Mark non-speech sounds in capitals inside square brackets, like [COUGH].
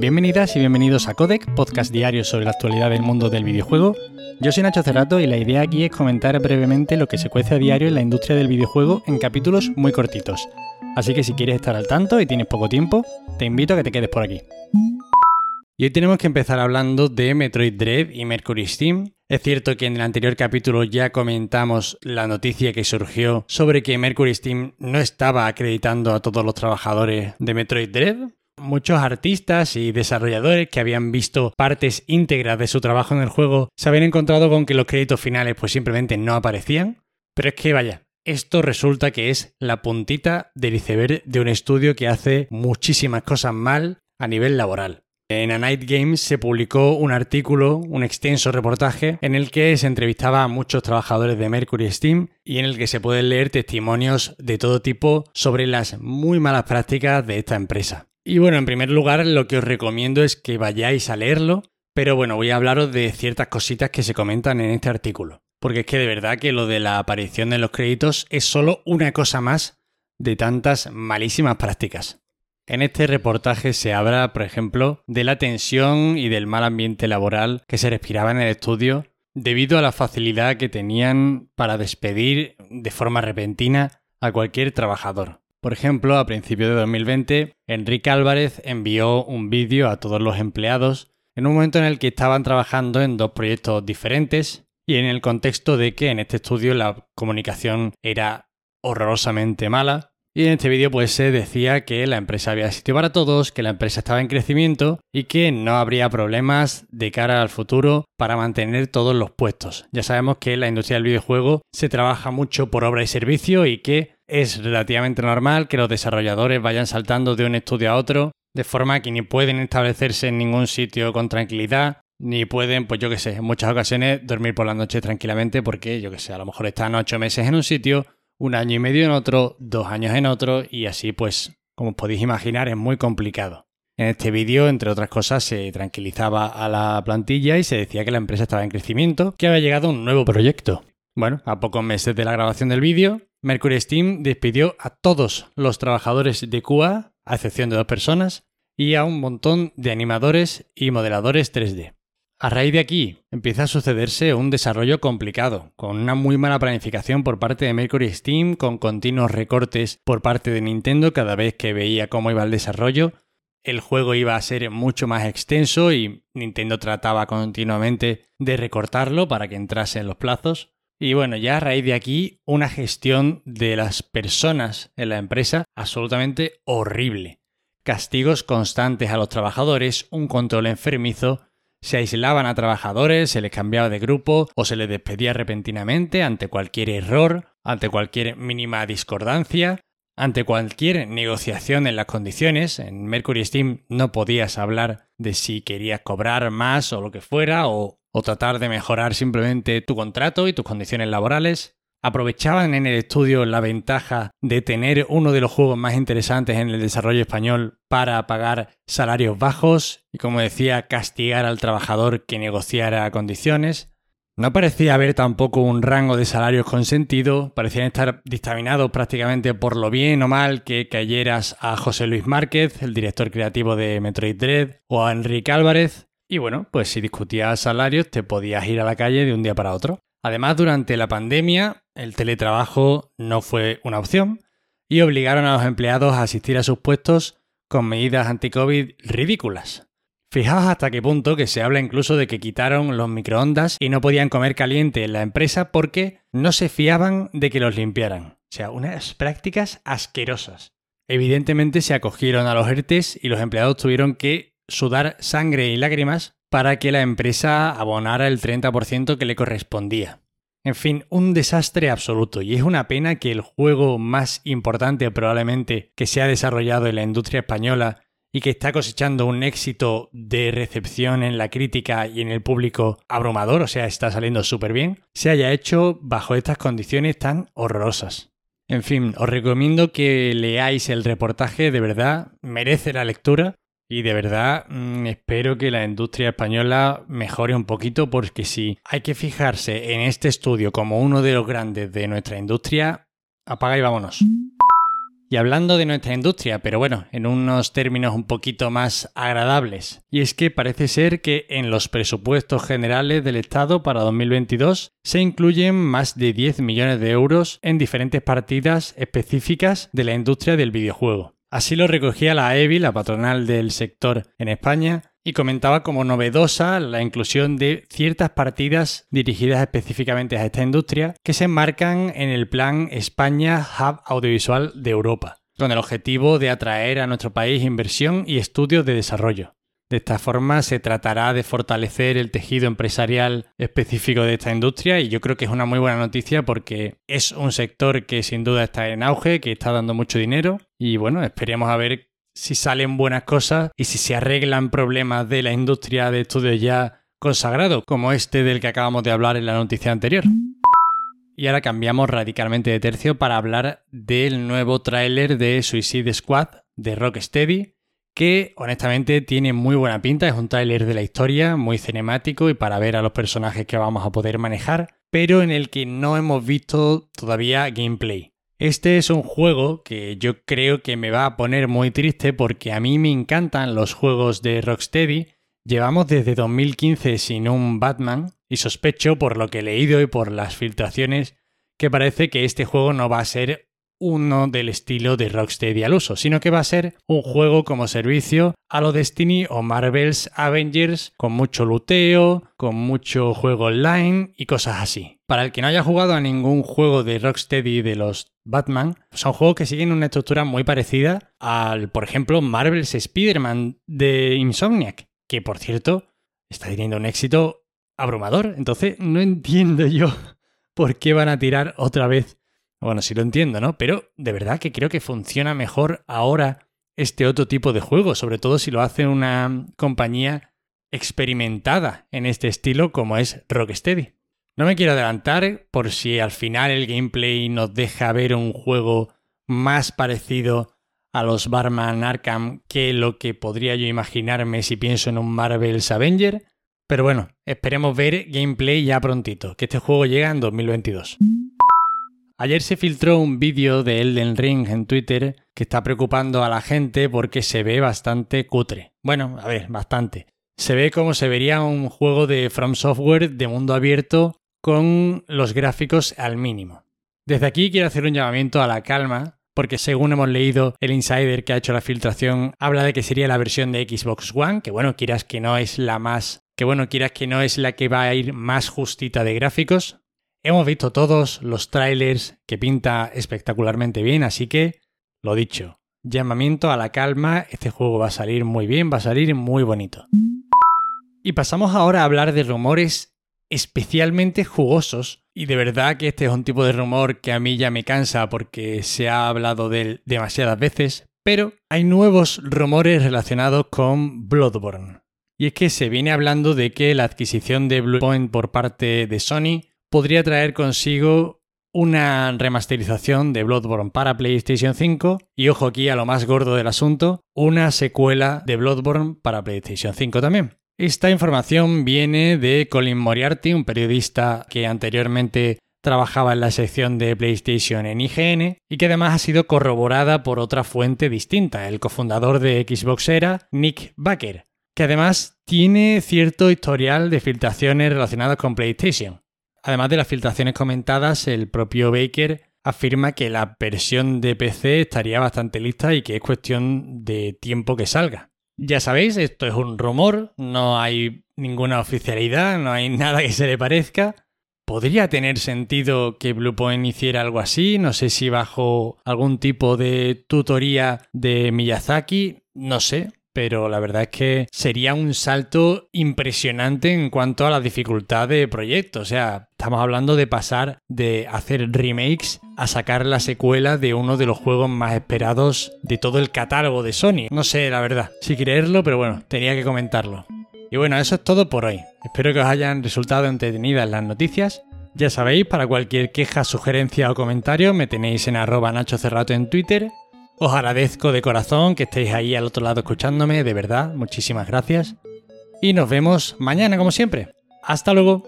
Bienvenidas y bienvenidos a Codec, podcast diario sobre la actualidad del mundo del videojuego. Yo soy Nacho Cerrato y la idea aquí es comentar brevemente lo que se cuece a diario en la industria del videojuego en capítulos muy cortitos. Así que si quieres estar al tanto y tienes poco tiempo, te invito a que te quedes por aquí. Y hoy tenemos que empezar hablando de Metroid Dread y Mercury Steam. Es cierto que en el anterior capítulo ya comentamos la noticia que surgió sobre que Mercury Steam no estaba acreditando a todos los trabajadores de Metroid Dread. Muchos artistas y desarrolladores que habían visto partes íntegras de su trabajo en el juego se habían encontrado con que los créditos finales pues simplemente no aparecían. Pero es que vaya, esto resulta que es la puntita del iceberg de un estudio que hace muchísimas cosas mal a nivel laboral. En A Night Games se publicó un artículo, un extenso reportaje, en el que se entrevistaba a muchos trabajadores de Mercury Steam y en el que se pueden leer testimonios de todo tipo sobre las muy malas prácticas de esta empresa. Y bueno, en primer lugar, lo que os recomiendo es que vayáis a leerlo, pero bueno, voy a hablaros de ciertas cositas que se comentan en este artículo. Porque es que de verdad que lo de la aparición de los créditos es solo una cosa más de tantas malísimas prácticas. En este reportaje se habla, por ejemplo, de la tensión y del mal ambiente laboral que se respiraba en el estudio debido a la facilidad que tenían para despedir de forma repentina a cualquier trabajador. Por ejemplo, a principios de 2020, Enrique Álvarez envió un vídeo a todos los empleados en un momento en el que estaban trabajando en dos proyectos diferentes y en el contexto de que en este estudio la comunicación era horrorosamente mala y en este vídeo pues se decía que la empresa había sitio para todos, que la empresa estaba en crecimiento y que no habría problemas de cara al futuro para mantener todos los puestos. Ya sabemos que la industria del videojuego se trabaja mucho por obra y servicio y que es relativamente normal que los desarrolladores vayan saltando de un estudio a otro, de forma que ni pueden establecerse en ningún sitio con tranquilidad, ni pueden, pues yo qué sé, en muchas ocasiones dormir por la noche tranquilamente porque, yo qué sé, a lo mejor están ocho meses en un sitio un año y medio en otro, dos años en otro y así pues, como podéis imaginar, es muy complicado. En este vídeo, entre otras cosas, se tranquilizaba a la plantilla y se decía que la empresa estaba en crecimiento, que había llegado un nuevo proyecto. Bueno, a pocos meses de la grabación del vídeo, Mercury Steam despidió a todos los trabajadores de QA, a excepción de dos personas, y a un montón de animadores y modeladores 3D. A raíz de aquí empieza a sucederse un desarrollo complicado, con una muy mala planificación por parte de Mercury Steam, con continuos recortes por parte de Nintendo cada vez que veía cómo iba el desarrollo. El juego iba a ser mucho más extenso y Nintendo trataba continuamente de recortarlo para que entrase en los plazos. Y bueno, ya a raíz de aquí, una gestión de las personas en la empresa absolutamente horrible. Castigos constantes a los trabajadores, un control enfermizo se aislaban a trabajadores, se les cambiaba de grupo o se les despedía repentinamente ante cualquier error, ante cualquier mínima discordancia, ante cualquier negociación en las condiciones. En Mercury Steam no podías hablar de si querías cobrar más o lo que fuera o, o tratar de mejorar simplemente tu contrato y tus condiciones laborales. Aprovechaban en el estudio la ventaja de tener uno de los juegos más interesantes en el desarrollo español para pagar salarios bajos y, como decía, castigar al trabajador que negociara condiciones. No parecía haber tampoco un rango de salarios consentido, parecían estar dictaminados prácticamente por lo bien o mal que cayeras a José Luis Márquez, el director creativo de Metroid Dread, o a Enrique Álvarez, y bueno, pues si discutías salarios te podías ir a la calle de un día para otro. Además, durante la pandemia, el teletrabajo no fue una opción y obligaron a los empleados a asistir a sus puestos con medidas anti-COVID ridículas. Fijaos hasta qué punto que se habla incluso de que quitaron los microondas y no podían comer caliente en la empresa porque no se fiaban de que los limpiaran. O sea, unas prácticas asquerosas. Evidentemente se acogieron a los ERTES y los empleados tuvieron que sudar sangre y lágrimas para que la empresa abonara el 30% que le correspondía. En fin, un desastre absoluto y es una pena que el juego más importante probablemente que se ha desarrollado en la industria española y que está cosechando un éxito de recepción en la crítica y en el público abrumador, o sea, está saliendo súper bien, se haya hecho bajo estas condiciones tan horrorosas. En fin, os recomiendo que leáis el reportaje, de verdad, merece la lectura y de verdad mm, espero que la industria española mejore un poquito porque si hay que fijarse en este estudio como uno de los grandes de nuestra industria, apaga y vámonos. Y hablando de nuestra industria, pero bueno, en unos términos un poquito más agradables. Y es que parece ser que en los presupuestos generales del Estado para 2022 se incluyen más de 10 millones de euros en diferentes partidas específicas de la industria del videojuego. Así lo recogía la EBI, la patronal del sector en España, y comentaba como novedosa la inclusión de ciertas partidas dirigidas específicamente a esta industria que se enmarcan en el plan España Hub Audiovisual de Europa, con el objetivo de atraer a nuestro país inversión y estudios de desarrollo. De esta forma se tratará de fortalecer el tejido empresarial específico de esta industria y yo creo que es una muy buena noticia porque es un sector que sin duda está en auge, que está dando mucho dinero y bueno, esperemos a ver si salen buenas cosas y si se arreglan problemas de la industria de estudios ya consagrado, como este del que acabamos de hablar en la noticia anterior. Y ahora cambiamos radicalmente de tercio para hablar del nuevo tráiler de Suicide Squad de Rocksteady, que honestamente tiene muy buena pinta, es un tráiler de la historia, muy cinemático y para ver a los personajes que vamos a poder manejar, pero en el que no hemos visto todavía gameplay. Este es un juego que yo creo que me va a poner muy triste porque a mí me encantan los juegos de Rocksteady. Llevamos desde 2015 sin un Batman y sospecho por lo que he leído y por las filtraciones que parece que este juego no va a ser uno del estilo de Rocksteady al uso, sino que va a ser un juego como servicio a lo Destiny o Marvel's Avengers, con mucho luteo, con mucho juego online y cosas así. Para el que no haya jugado a ningún juego de Rocksteady de los Batman, son juegos que siguen una estructura muy parecida al, por ejemplo, Marvel's Spider-Man de Insomniac, que por cierto está teniendo un éxito abrumador. Entonces no entiendo yo [LAUGHS] por qué van a tirar otra vez bueno, sí lo entiendo, ¿no? Pero de verdad que creo que funciona mejor ahora este otro tipo de juego, sobre todo si lo hace una compañía experimentada en este estilo como es Rocksteady. No me quiero adelantar por si al final el gameplay nos deja ver un juego más parecido a los Barman Arkham que lo que podría yo imaginarme si pienso en un Marvel's Avenger. Pero bueno, esperemos ver gameplay ya prontito, que este juego llega en 2022. Ayer se filtró un vídeo de Elden Ring en Twitter que está preocupando a la gente porque se ve bastante cutre. Bueno, a ver, bastante. Se ve como se vería un juego de From Software de mundo abierto con los gráficos al mínimo. Desde aquí quiero hacer un llamamiento a la calma, porque según hemos leído, el insider que ha hecho la filtración habla de que sería la versión de Xbox One, que bueno, quieras que no es la más que bueno, quieras que no es la que va a ir más justita de gráficos, Hemos visto todos los trailers que pinta espectacularmente bien, así que, lo dicho, llamamiento a la calma, este juego va a salir muy bien, va a salir muy bonito. Y pasamos ahora a hablar de rumores especialmente jugosos, y de verdad que este es un tipo de rumor que a mí ya me cansa porque se ha hablado de él demasiadas veces, pero hay nuevos rumores relacionados con Bloodborne. Y es que se viene hablando de que la adquisición de Bluepoint por parte de Sony podría traer consigo una remasterización de Bloodborne para PlayStation 5 y ojo aquí a lo más gordo del asunto, una secuela de Bloodborne para PlayStation 5 también. Esta información viene de Colin Moriarty, un periodista que anteriormente trabajaba en la sección de PlayStation en IGN y que además ha sido corroborada por otra fuente distinta, el cofundador de Xbox era Nick Baker, que además tiene cierto historial de filtraciones relacionadas con PlayStation. Además de las filtraciones comentadas, el propio Baker afirma que la versión de PC estaría bastante lista y que es cuestión de tiempo que salga. Ya sabéis, esto es un rumor, no hay ninguna oficialidad, no hay [LAUGHS] nada que se le parezca. ¿Podría tener sentido que Bluepoint hiciera algo así? No sé si bajo algún tipo de tutoría de Miyazaki, no sé, pero la verdad es que sería un salto impresionante en cuanto a la dificultad de proyecto. O sea, estamos hablando de pasar de hacer remakes a sacar la secuela de uno de los juegos más esperados de todo el catálogo de Sony. No sé, la verdad, si creerlo, pero bueno, tenía que comentarlo. Y bueno, eso es todo por hoy. Espero que os hayan resultado entretenidas las noticias. Ya sabéis, para cualquier queja, sugerencia o comentario me tenéis en arroba Nacho Cerrato en Twitter os agradezco de corazón que estéis ahí al otro lado escuchándome, de verdad, muchísimas gracias. Y nos vemos mañana como siempre. Hasta luego.